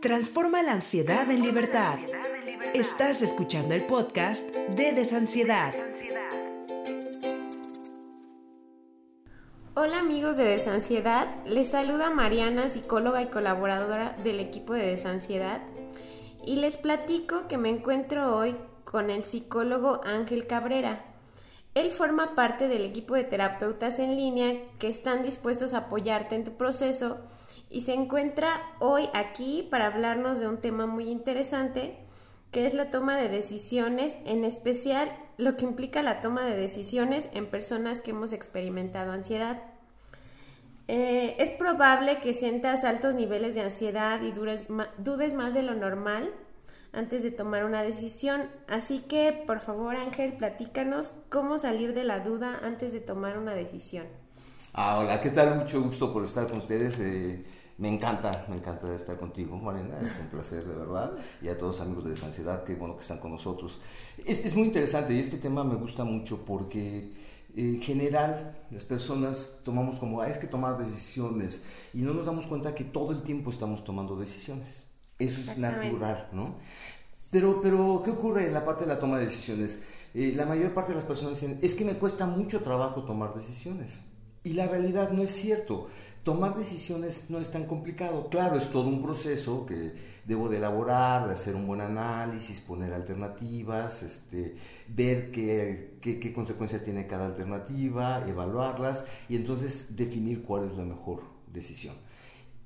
Transforma la ansiedad en libertad. Estás escuchando el podcast de Desansiedad. Hola amigos de Desansiedad, les saluda Mariana, psicóloga y colaboradora del equipo de Desansiedad, y les platico que me encuentro hoy con el psicólogo Ángel Cabrera. Él forma parte del equipo de terapeutas en línea que están dispuestos a apoyarte en tu proceso y se encuentra hoy aquí para hablarnos de un tema muy interesante que es la toma de decisiones, en especial lo que implica la toma de decisiones en personas que hemos experimentado ansiedad. Eh, es probable que sientas altos niveles de ansiedad y dudes más de lo normal antes de tomar una decisión. Así que, por favor, Ángel, platícanos cómo salir de la duda antes de tomar una decisión. Ah, hola, ¿qué tal? Mucho gusto por estar con ustedes. Eh, me encanta, me encanta estar contigo, Marina, es un placer de verdad. Y a todos los amigos de Desansiedad, qué bueno que están con nosotros. Es, es muy interesante y este tema me gusta mucho porque en general las personas tomamos como, hay que tomar decisiones y no nos damos cuenta que todo el tiempo estamos tomando decisiones. Eso es natural, ¿no? Pero, pero, ¿qué ocurre en la parte de la toma de decisiones? Eh, la mayor parte de las personas dicen, es que me cuesta mucho trabajo tomar decisiones. Y la realidad no es cierto tomar decisiones no es tan complicado. Claro, es todo un proceso que debo de elaborar, de hacer un buen análisis, poner alternativas, este, ver qué, qué, consecuencias tiene cada alternativa, evaluarlas y entonces definir cuál es la mejor decisión.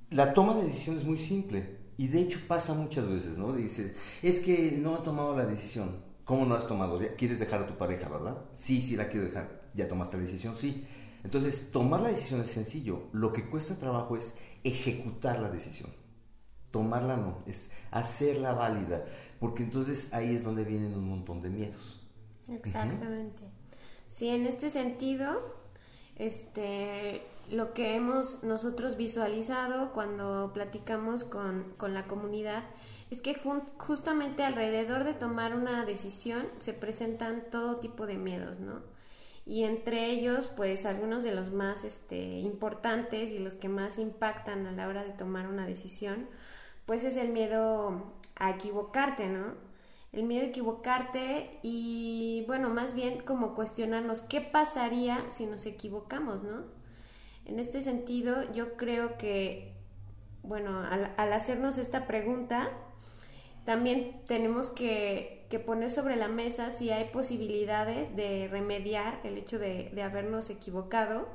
La toma de decisión es muy simple y de hecho pasa muchas veces, ¿no? Dices, es que no he tomado la decisión. ¿Cómo no has tomado? ¿Quieres dejar a tu pareja, verdad? Sí, sí la quiero dejar. ¿Ya tomaste la decisión? Sí entonces, tomar la decisión es sencillo. Lo que cuesta trabajo es ejecutar la decisión. Tomarla no, es hacerla válida, porque entonces ahí es donde vienen un montón de miedos. Exactamente. Sí, en este sentido, este, lo que hemos nosotros visualizado cuando platicamos con, con la comunidad es que justamente alrededor de tomar una decisión se presentan todo tipo de miedos, ¿no? Y entre ellos pues algunos de los más este, importantes y los que más impactan a la hora de tomar una decisión pues es el miedo a equivocarte, ¿no? El miedo a equivocarte y bueno, más bien como cuestionarnos qué pasaría si nos equivocamos, ¿no? En este sentido yo creo que bueno, al, al hacernos esta pregunta también tenemos que que poner sobre la mesa si hay posibilidades de remediar el hecho de, habernos equivocado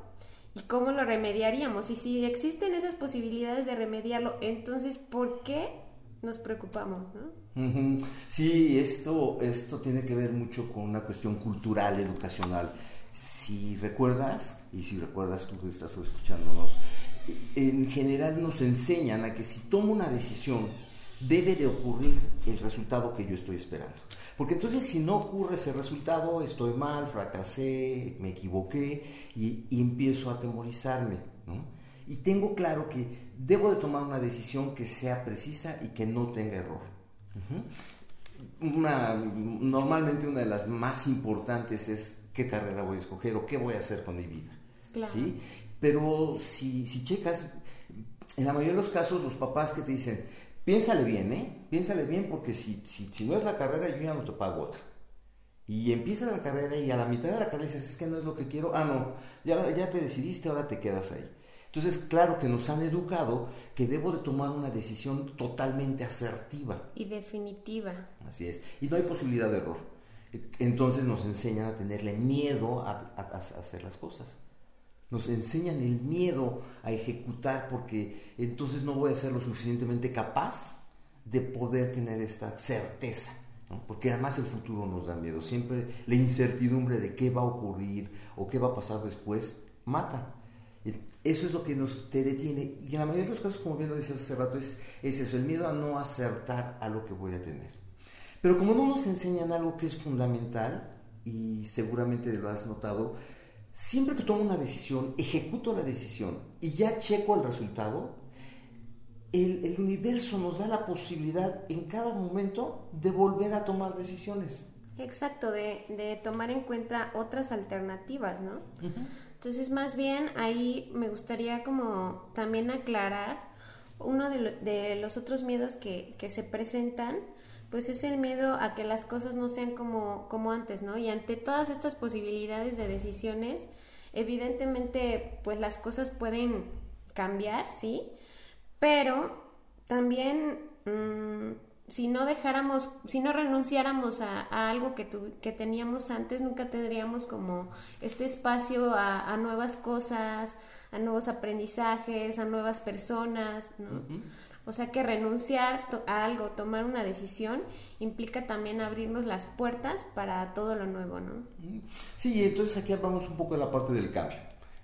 y cómo lo remediaríamos. Y si existen esas posibilidades de remediarlo, entonces, ¿por qué nos preocupamos? Sí, esto, esto tiene que ver mucho con una cuestión cultural, educacional. Si recuerdas, y si recuerdas tú que estás escuchándonos, en general nos enseñan a que si tomo una decisión, debe de ocurrir el resultado que yo estoy esperando. Porque entonces si no ocurre ese resultado, estoy mal, fracasé, me equivoqué y, empiezo a atemorizarme. Y tengo claro que debo de tomar una decisión que sea precisa y que no tenga error. una, normalmente una de las más importantes es qué carrera voy a escoger o qué voy a hacer con mi vida. ¿sí? Pero si, si checas, en la mayoría de los casos los papás que te dicen, piénsale bien, ¿eh? Piénsale bien porque si, si, no es la carrera, yo ya no te pago otra. Y empiezas la carrera y a la mitad de la carrera dices, es que no es lo que quiero. Ah, no, ya, ya te decidiste, ahora te quedas ahí. Entonces, claro que nos han educado que debo de tomar una decisión totalmente asertiva. Y definitiva. Así es. Y no hay posibilidad de error. Entonces nos enseñan a tenerle miedo a hacer las cosas nos enseñan el miedo a ejecutar porque entonces no voy a ser lo suficientemente capaz de poder tener esta certeza. Porque además el futuro nos da miedo. Siempre la incertidumbre de qué va a ocurrir o qué va a pasar después mata. Eso es lo que nos te detiene. Y en la mayoría de los casos, como bien lo decías hace rato, es, es eso, el miedo a no acertar a lo que voy a tener. Pero como no nos enseñan algo que es fundamental, y seguramente lo has notado, siempre que tomo una decisión, ejecuto la decisión y ya checo el resultado, el, universo nos da la posibilidad en cada momento de volver a tomar decisiones. Exacto, de, tomar en cuenta otras alternativas, ¿no? Entonces, más bien ahí me gustaría como también aclarar uno de, los otros miedos que, que, se presentan, pues es el miedo a que las cosas no sean como, como antes, ¿no? Y ante todas estas posibilidades de decisiones, evidentemente, pues las cosas pueden cambiar, ¿sí? Pero también mm, si no dejáramos, si no renunciáramos a, algo que, que teníamos antes, nunca tendríamos como este espacio a, nuevas cosas, a nuevos aprendizajes, a nuevas personas, ¿no? O sea que renunciar a algo, tomar una decisión, implica también abrirnos las puertas para todo lo nuevo, ¿no? Sí, entonces aquí hablamos un poco de la parte del cambio.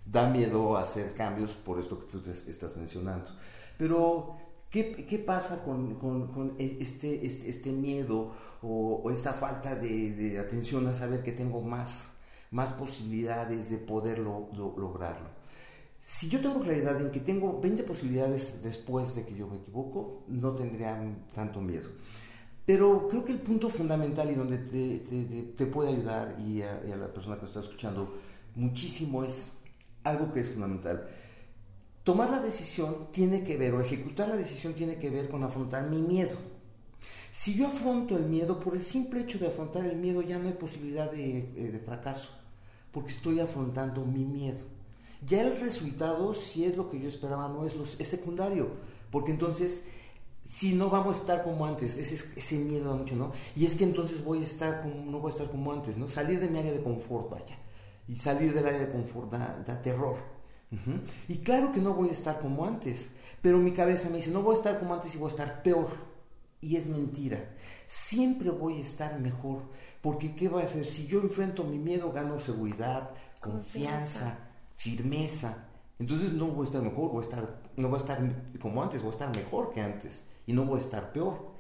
Da miedo hacer cambios por esto que tú estás mencionando. Pero ¿Qué, pasa con, e, este, este, este, miedo o, esta falta de, atención a saber que tengo más, más posibilidades de poderlo lograrlo? Si yo tengo claridad en que tengo 20 posibilidades después de que yo me equivoco, no tendría tanto miedo. Pero creo que el punto fundamental y donde te, puede ayudar y a, y a la persona que está escuchando muchísimo es algo que es fundamental Tomar la decisión tiene que ver, o ejecutar la decisión tiene que ver con afrontar mi miedo. Si yo afronto el miedo, por el simple hecho de afrontar el miedo ya no hay posibilidad de, eh, fracaso, porque estoy afrontando mi miedo. Ya el resultado, si es lo que yo esperaba, no es, es secundario, porque entonces, si no vamos a estar como antes, ese, ese miedo da mucho, ¿no? Y es que entonces voy a estar como, no voy a estar como antes, ¿no? Salir de mi área de confort, vaya. Y salir del área de confort da terror. Y claro que no voy a estar como antes, pero mi cabeza me dice, no voy a estar como antes y voy a estar peor. Y es mentira. Siempre voy a estar mejor, porque ¿qué va a hacer? Si yo enfrento mi miedo, gano seguridad, confianza, firmeza. Entonces no voy a estar mejor, voy a estar, no voy a estar como antes, voy a estar mejor que antes. Y no voy a estar peor,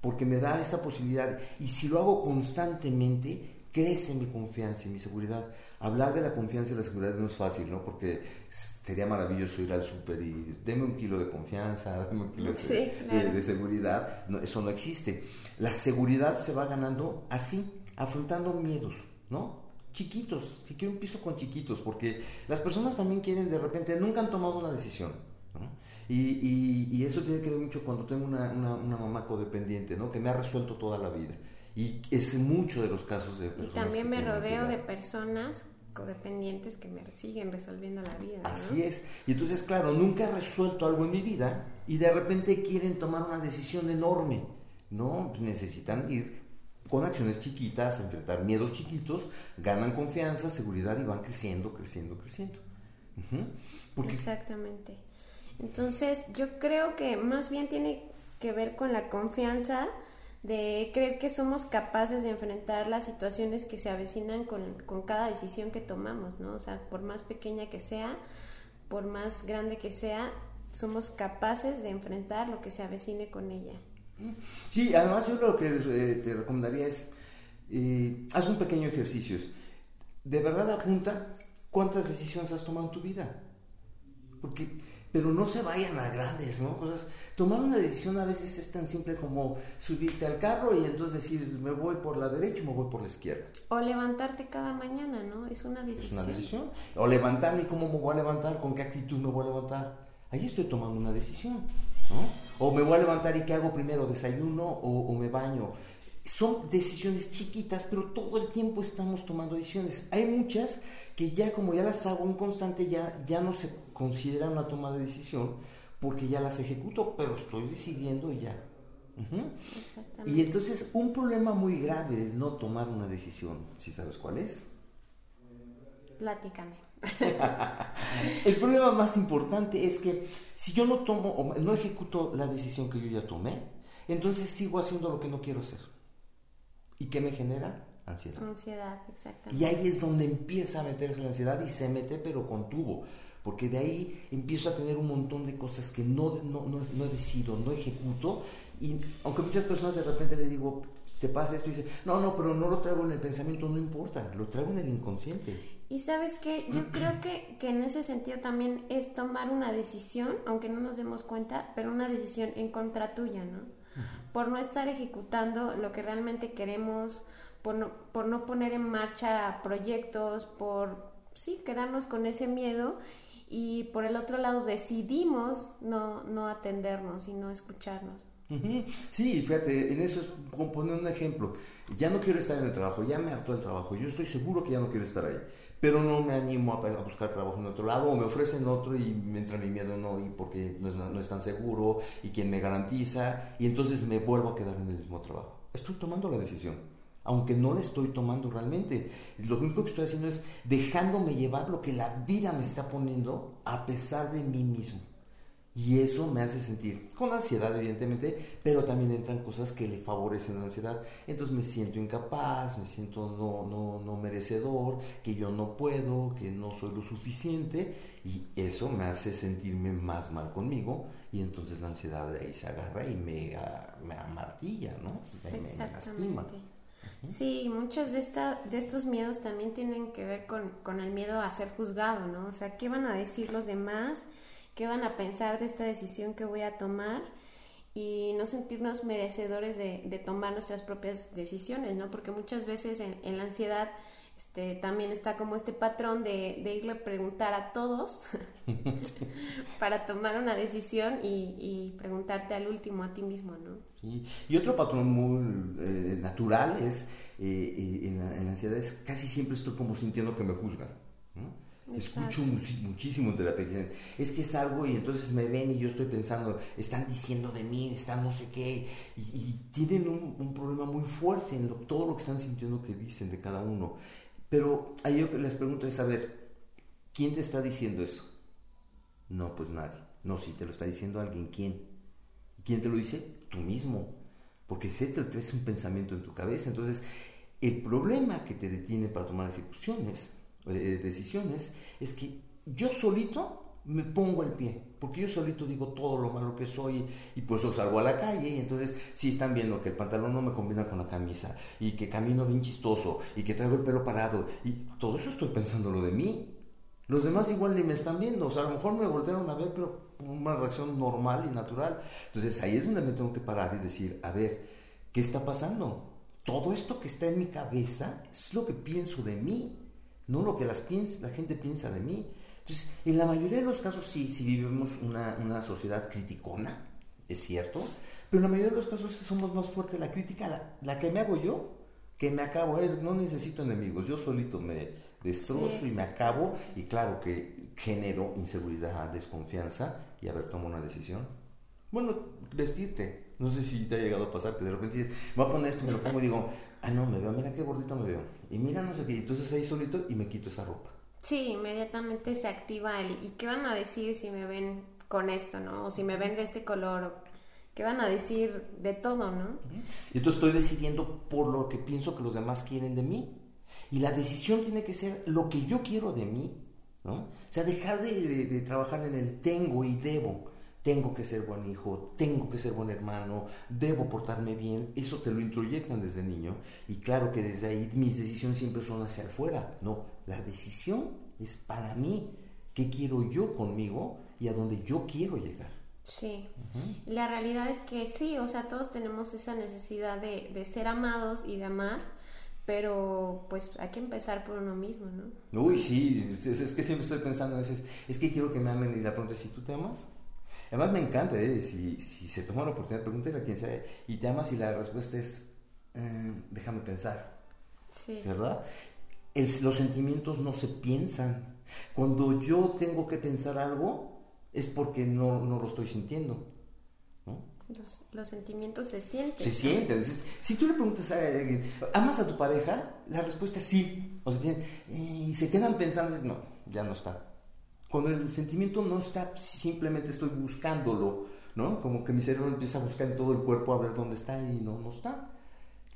porque me da esa posibilidad. Y si lo hago constantemente, crece mi confianza y mi seguridad hablar de la confianza y la seguridad no es fácil, ¿no? Porque sería maravilloso ir al súper y deme un kilo de confianza, deme un kilo de, seguridad. No, eso no existe. La seguridad se va ganando así, afrontando miedos, ¿no? Chiquitos, si quiero un piso con chiquitos, porque las personas también quieren de repente, nunca han tomado una decisión. ¿no? Y, y, eso tiene que ver mucho cuando tengo una, una, una mamá codependiente, ¿no? Que me ha resuelto toda la vida y es mucho de los casos de personas. Y también me rodeo de personas codependientes que me siguen resolviendo la vida. Así es. Y entonces, claro, nunca he resuelto algo en mi vida y de repente quieren tomar una decisión enorme. No, necesitan ir con acciones chiquitas, enfrentar miedos chiquitos, ganan confianza, seguridad y van creciendo, creciendo, creciendo. Exactamente. Entonces, yo creo que más bien tiene que ver con la confianza de creer que somos capaces de enfrentar las situaciones que se avecinan con, con, cada decisión que tomamos, ¿no? O sea, por más pequeña que sea, por más grande que sea, somos capaces de enfrentar lo que se avecine con ella. Sí, además yo lo que eh, te recomendaría es, eh, haz un pequeño ejercicio. De verdad apunta cuántas decisiones has tomado en tu vida. Porque, pero no se vayan a grandes, ¿no? Cosas tomar una decisión a veces es tan simple como subirte al carro y entonces decir, me voy por la derecha o me voy por la izquierda. O levantarte cada mañana, ¿no? Es una decisión. Es una decisión. O levantarme, ¿cómo me voy a levantar? ¿Con qué actitud me voy a levantar? Ahí estoy tomando una decisión, ¿no? O me voy a levantar y ¿qué hago primero? ¿Desayuno o, me baño? Son decisiones chiquitas, pero todo el tiempo estamos tomando decisiones. Hay muchas que ya como ya las hago en constante, ya, ya no se considera una toma de decisión, porque ya las ejecuto, pero estoy decidiendo ya. Y entonces un problema muy grave de no tomar una decisión, ¿sí sabes cuál es? Platícame. el problema más importante es que si yo no tomo o no ejecuto la decisión que yo ya tomé, entonces sigo haciendo lo que no quiero hacer. ¿Y qué me genera? Ansiedad. Ansiedad, exactamente. Y ahí es donde empieza a meterse la ansiedad y se mete pero con tubo porque de ahí empiezo a tener un montón de cosas que no, no, no, no decido, no ejecuto, y aunque muchas personas de repente le digo, te pasa esto, y dice, no, no, pero no lo traigo en el pensamiento, no importa, lo traigo en el inconsciente. Y sabes que yo creo que, que, en ese sentido también es tomar una decisión, aunque no nos demos cuenta, pero una decisión en contra tuya, ¿no? Por no estar ejecutando lo que realmente queremos, por no, por no poner en marcha proyectos, por, sí, quedarnos con ese miedo y por el otro lado decidimos no, no atendernos y no escucharnos. Sí, fíjate, en eso es poner un ejemplo. Ya no quiero estar en el trabajo, ya me hartó el trabajo, yo estoy seguro que ya no quiero estar ahí, pero no me animo a, buscar trabajo en otro lado o me ofrecen otro y me entra mi miedo no y porque no es, no es tan seguro y quien me garantiza y entonces me vuelvo a quedar en el mismo trabajo. Estoy tomando la decisión aunque no la estoy tomando realmente. Lo único que estoy haciendo es dejándome llevar lo que la vida me está poniendo a pesar de mí mismo. Y eso me hace sentir con ansiedad, evidentemente, pero también entran cosas que le favorecen la ansiedad. Entonces me siento incapaz, me siento no, no, no merecedor, que yo no puedo, que no soy lo suficiente. Y eso me hace sentirme más mal conmigo. Y entonces la ansiedad de ahí se agarra y me, me amartilla, ¿no? Me, me lastima. Sí, muchos de, esta, de estos miedos también tienen que ver con, con, el miedo a ser juzgado, ¿no? O sea, ¿qué van a decir los demás? ¿Qué van a pensar de esta decisión que voy a tomar? Y no sentirnos merecedores de, de tomar nuestras propias decisiones, ¿no? Porque muchas veces en, en la ansiedad este, también está como este patrón de, de irle a preguntar a todos para tomar una decisión y, y, preguntarte al último a ti mismo, ¿no? Y otro patrón muy eh, natural es, eh, eh, en, la, en, la, ansiedad, es casi siempre estoy como sintiendo que me juzgan. Escucho muchísimo terapia. Es que es algo y entonces me ven y yo estoy pensando, están diciendo de mí, están no sé qué, y, tienen un, problema muy fuerte en todo lo que están sintiendo que dicen de cada uno. Pero ahí yo les pregunto es saber, ¿quién te está diciendo eso? No, pues nadie. No, si te lo está diciendo alguien, ¿quién? ¿Quién te lo dice? Tú mismo. Porque sé que traes un pensamiento en tu cabeza. Entonces, el problema que te detiene para tomar ejecuciones, eh, decisiones, es que yo solito me pongo al pie, porque yo solito digo todo lo malo que soy y por eso salgo a la calle y entonces si están viendo que el pantalón no me combina con la camisa y que camino bien chistoso y que traigo el pelo parado y todo eso estoy pensando lo de mí. Los demás igual ni me están viendo, o sea, a lo mejor me voltearon a ver, pero una reacción normal y natural. Entonces ahí es donde me tengo que parar y decir, a ver, ¿qué está pasando? Todo esto que está en mi cabeza es lo que pienso de mí, no lo que las la gente piensa de mí. Entonces, en la mayoría de los casos sí, sí vivimos una, una sociedad criticona, es cierto, pero en la mayoría de los casos somos más fuertes. La crítica, la, la que me hago yo, que me acabo, eh, no necesito enemigos, yo solito me destrozo y me acabo, y claro que genero inseguridad, desconfianza, y a ver, tomo una decisión. Bueno, vestirte, no sé si te ha llegado a pasar que de repente dices, voy a poner esto, me lo pongo y digo, ah, no, me veo, mira qué gordito me veo, y mira no sé qué, entonces ahí solito y me quito esa ropa. Sí, inmediatamente se activa el ¿y qué van a decir si me ven con esto, no? O si me ven de este color, o qué van a decir de todo, ¿no? Y entonces estoy decidiendo por lo que pienso que los demás quieren de mí. Y la decisión tiene que ser lo que yo quiero de mí, ¿no? O sea, dejar de, de, de trabajar en el tengo y debo tengo que ser buen hijo, tengo que ser buen hermano, debo portarme bien, eso te lo introyectan desde niño y claro que desde ahí mis decisiones siempre son hacia afuera, no, la decisión es para mí, qué quiero yo conmigo y a dónde yo quiero llegar. Sí, la realidad es que sí, o sea, todos tenemos esa necesidad de, de ser amados y de amar, pero pues hay que empezar por uno mismo, ¿no? Uy, sí, es, es que siempre estoy pensando a veces, es que quiero que me amen y pregunta es, si tú te amas? Además me encanta, ¿eh? si, si se toma la oportunidad, pregúntale a quien sea, y te amas y la respuesta es, eh, déjame pensar. Sí. ¿Verdad? los sentimientos no se piensan. Cuando yo tengo que pensar algo, es porque no, no lo estoy sintiendo. ¿no? Los, los, sentimientos se sienten. Se sienten. Entonces, si tú le preguntas a alguien, ¿amas a tu pareja? La respuesta es sí. O sea, y se quedan pensando, no, ya no está. Cuando el sentimiento no está, simplemente estoy buscándolo, ¿no? Como que mi cerebro empieza a buscar en todo el cuerpo a ver dónde está y no, no está.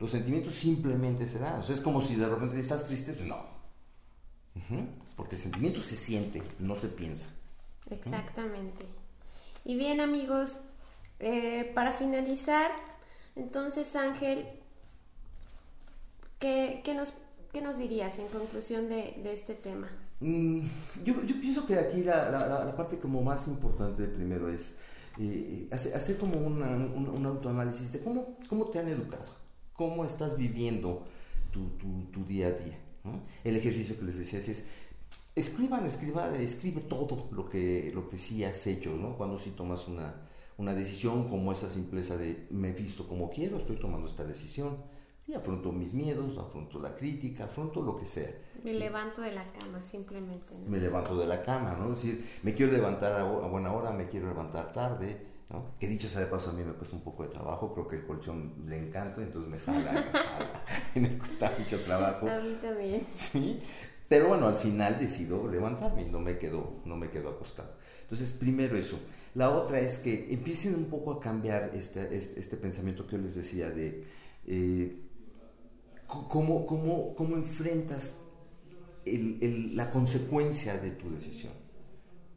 Los sentimientos simplemente se dan. O sea, es como si de repente estás triste, no. Porque el sentimiento se siente, no se piensa. Exactamente. Y bien amigos, eh, para finalizar, entonces Ángel, ¿qué, qué, nos, qué nos dirías en conclusión de, de este tema? Mm, yo, yo, pienso que aquí la, la, parte como más importante primero es eh, hacer, como una, un, un, autoanálisis de cómo, cómo te han educado, cómo estás viviendo tu, tu, día a día. El ejercicio que les decía es, escriban, escriba, escribe todo lo que, lo que sí has hecho, ¿no? Cuando sí tomas una, una decisión como esa simpleza de me he visto como quiero, estoy tomando esta decisión y afronto mis miedos, afronto la crítica, afronto lo que sea. Me levanto de la cama simplemente. Me levanto de la cama, ¿no? Es decir, me quiero levantar a, buena hora, me quiero levantar tarde, ¿no? Que dicho sea de paso, a mí me cuesta un poco de trabajo, creo que el colchón le encanta, entonces me jala, me jala y me cuesta mucho trabajo. A mí también. Sí, pero bueno, al final decido levantarme y no me quedo, no me quedo acostado. Entonces, primero eso. La otra es que empiecen un poco a cambiar este, este, este pensamiento que yo les decía de eh, cómo, cómo, cómo, enfrentas el, la consecuencia de tu decisión.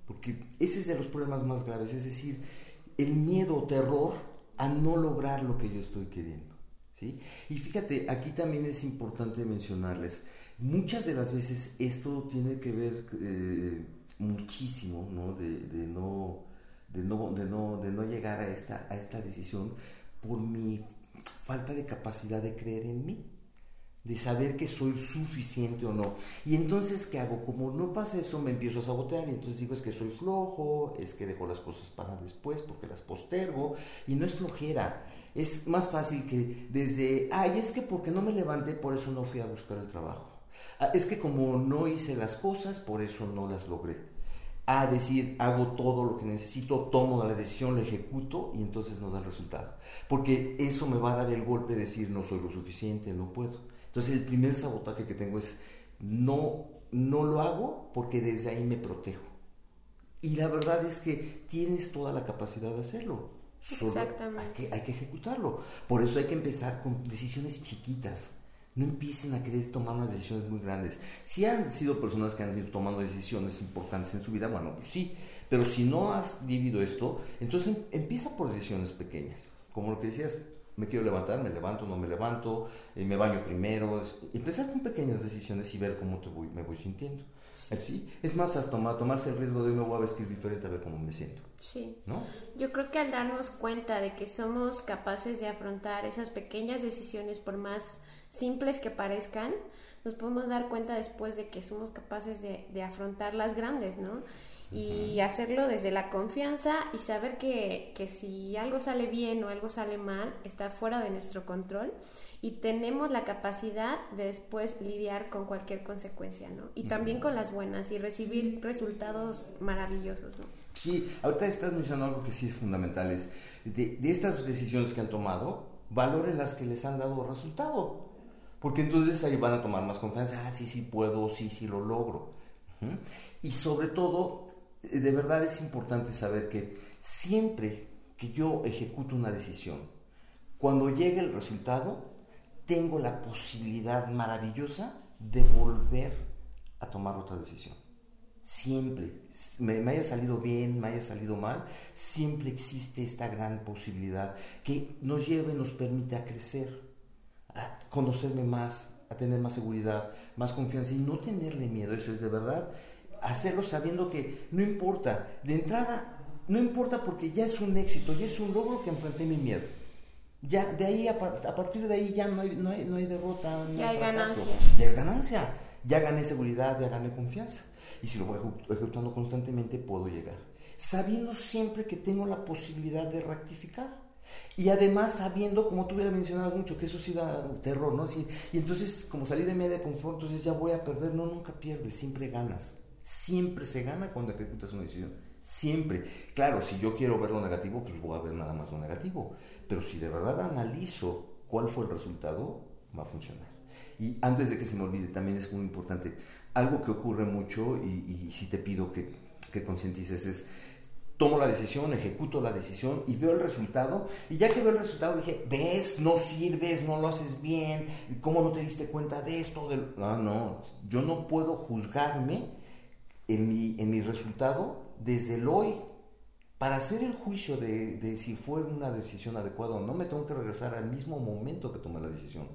Porque ese es de los problemas más graves, es decir, el miedo o terror a no lograr lo que yo estoy queriendo. ¿sí? Y fíjate, aquí también es importante mencionarles, muchas de las veces esto tiene que ver eh, muchísimo ¿no? De, no, de, no, de, no, de no llegar a esta, a esta decisión por mi falta de capacidad de creer en mí de saber que soy suficiente o no. Y entonces, ¿qué hago? Como no pasa eso, me empiezo a sabotear y entonces digo, es que soy flojo, es que dejo las cosas para después porque las postergo y no es flojera. Es más fácil que desde, ay, es que porque no me levanté, por eso no fui a buscar el trabajo. Ah, es que como no hice las cosas, por eso no las logré. A decir, hago todo lo que necesito, tomo la decisión, la ejecuto y entonces no da el resultado. Porque eso me va a dar el golpe de decir, no soy lo suficiente, no puedo. Entonces el primer sabotaje que tengo es no, no lo hago porque desde ahí me protejo. Y la verdad es que tienes toda la capacidad de hacerlo. Exactamente. Hay que, ejecutarlo. Por eso hay que empezar con decisiones chiquitas. No empiecen a querer tomar unas decisiones muy grandes. Si han sido personas que han ido tomando decisiones importantes en su vida, bueno, pues sí. Pero si no has vivido esto, entonces em, empieza por decisiones pequeñas. Como lo que decías, me quiero levantar, me levanto, no me levanto, eh, me baño primero. empezar con pequeñas decisiones y ver cómo te voy, me voy sintiendo. Sí. Es más, hasta tomarse el riesgo de no voy a vestir diferente a ver cómo me siento. Sí. ¿No? Yo creo que al darnos cuenta de que somos capaces de afrontar esas pequeñas decisiones, por más simples que parezcan, nos podemos dar cuenta después de que somos capaces de, de afrontar las grandes, ¿no? y hacerlo desde la confianza y saber que, que, si algo sale bien o algo sale mal, está fuera de nuestro control y tenemos la capacidad de después lidiar con cualquier consecuencia, ¿no? Y también con las buenas y recibir resultados maravillosos, ¿no? Sí, ahorita estás mencionando algo que sí es fundamental, es de, de estas decisiones que han tomado, valoren las que les han dado resultado, porque entonces ahí van a tomar más confianza, ah, sí, sí puedo, sí, sí lo logro. Y sobre todo, de verdad es importante saber que siempre que yo ejecuto una decisión, cuando llegue el resultado, tengo la posibilidad maravillosa de volver a tomar otra decisión. Siempre, me, haya salido bien, me haya salido mal, siempre existe esta gran posibilidad que nos lleve, nos permite a crecer, conocerme más, a tener más seguridad, más confianza y no tenerle miedo. Eso es de verdad hacerlo sabiendo que no importa, de entrada, no importa porque ya es un éxito, ya es un logro que enfrenté mi miedo. Ya, de ahí, a, partir de ahí ya no hay, no hay, no hay derrota. ya hay ganancia. Ya es ganancia. Ya gané seguridad, ya gané confianza. Y si lo voy ejecutando constantemente, puedo llegar. Sabiendo siempre que tengo la posibilidad de rectificar. Y además sabiendo, como tú hubieras mencionado mucho, que eso sí da terror, ¿no? y entonces, como salí de media confort, entonces ya voy a perder. No, nunca pierdes, siempre ganas. Siempre se gana cuando ejecutas una decisión. Siempre. Claro, si yo quiero ver lo negativo, pues voy a ver nada más lo negativo. Pero si de verdad analizo cuál fue el resultado, va a funcionar. Y antes de que se me olvide, también es muy importante, algo que ocurre mucho y, y si te pido que, que concientices es, tomo la decisión, ejecuto la decisión y veo el resultado. Y ya que veo el resultado dije, ves, no sirves, no lo haces bien, ¿cómo no te diste cuenta de esto? No, no, yo no puedo juzgarme en mi, en mi resultado desde el hoy. Para hacer el juicio de, de, si fue una decisión adecuada o no, me tengo que regresar al mismo momento que tomé la decisión.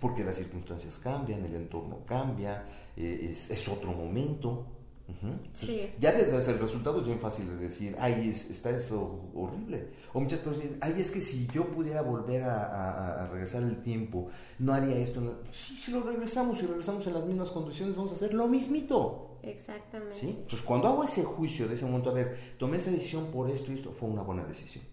Porque las circunstancias cambian, el entorno cambia, eh, es, es, otro momento. Ya desde el resultado es bien fácil de decir, ay, está eso horrible. O muchas personas dicen, ay, es que si yo pudiera volver a, a, regresar el tiempo, no haría esto. si lo regresamos y regresamos en las mismas condiciones, vamos a hacer lo mismito. Exactamente. ¿sí? Entonces, cuando hago ese juicio de ese momento, a ver, tomé esa decisión por esto y esto, fue una buena decisión.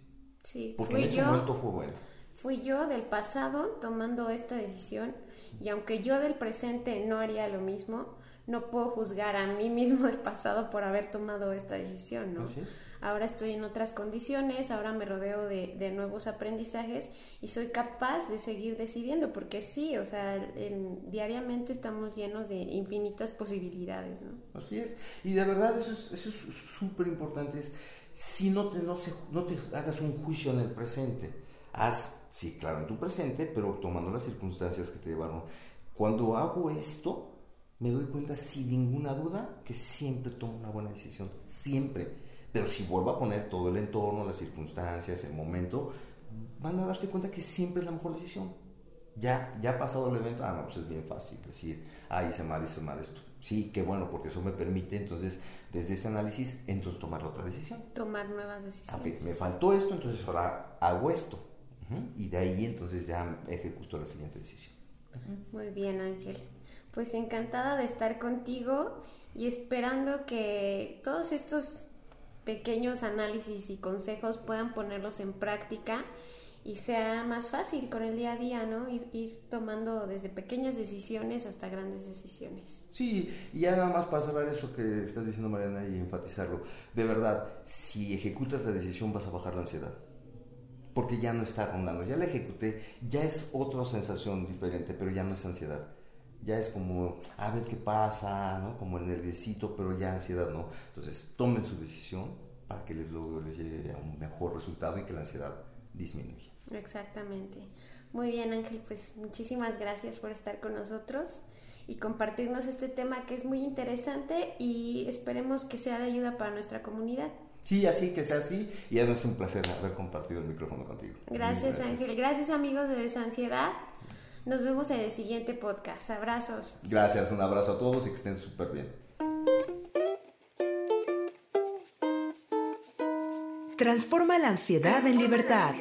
Sí, Porque en ese yo, momento fue bueno. fui yo del pasado tomando esta decisión y aunque yo del presente no haría lo mismo, no puedo juzgar a mí mismo del pasado por haber tomado esta decisión, ¿no? Es. Ahora estoy en otras condiciones, ahora me rodeo de, de nuevos aprendizajes y soy capaz de seguir decidiendo, porque sí, o sea, el- diariamente estamos llenos de infinitas posibilidades, ¿no? Así es. Y de verdad eso es eso es súper importante. Es, si no te, no, se- no te hagas un juicio en el presente, haz, sí, claro, en tu presente, pero tomando las circunstancias que te llevaron. Cuando hago esto, me doy cuenta sin ninguna duda que siempre tomo una buena decisión. Siempre. Pero si vuelvo a poner todo el entorno, las circunstancias, el momento, van a darse cuenta que siempre es la mejor decisión. Ya, ya ha pasado el evento, ah, no, pues es bien fácil decir, ah, hice mal, hice mal esto. Sí, qué bueno, porque eso me permite entonces, desde ese análisis, entonces tomar otra decisión. Tomar nuevas Ah, decisiones. me faltó esto, entonces ahora hago esto. Y de ahí entonces ya ejecuto la siguiente decisión. Muy bien, Ángel. Pues encantada de estar contigo y esperando que todos estos pequeños análisis y consejos puedan ponerlos en práctica y sea más fácil con el día a día, ¿no? Ir, tomando desde pequeñas decisiones hasta grandes decisiones. Sí, y ya nada más para cerrar eso que estás diciendo, Mariana, y enfatizarlo. De verdad, si ejecutas la decisión vas a bajar la ansiedad. Porque ya no está rondando, ya la ejecuté, ya es otra sensación diferente, pero ya no es ansiedad. Ya es como, a ver qué pasa, ¿no? Como el nerviosito, pero ya ansiedad no. Entonces, tomen su decisión para que les, luego les llegue a un mejor resultado y que la ansiedad disminuya. Exactamente. Muy bien, Ángel, pues muchísimas gracias por estar con nosotros y compartirnos este tema que es muy interesante y esperemos que sea de ayuda para nuestra comunidad. Sí, así que sea así, y además es un placer haber compartido el micrófono contigo. Gracias, Mil Ángel. Gracias, amigos de Desansiedad. Nos vemos en el siguiente podcast. Abrazos. Gracias, un abrazo a todos y que estén súper bien. Transforma la ansiedad en libertad.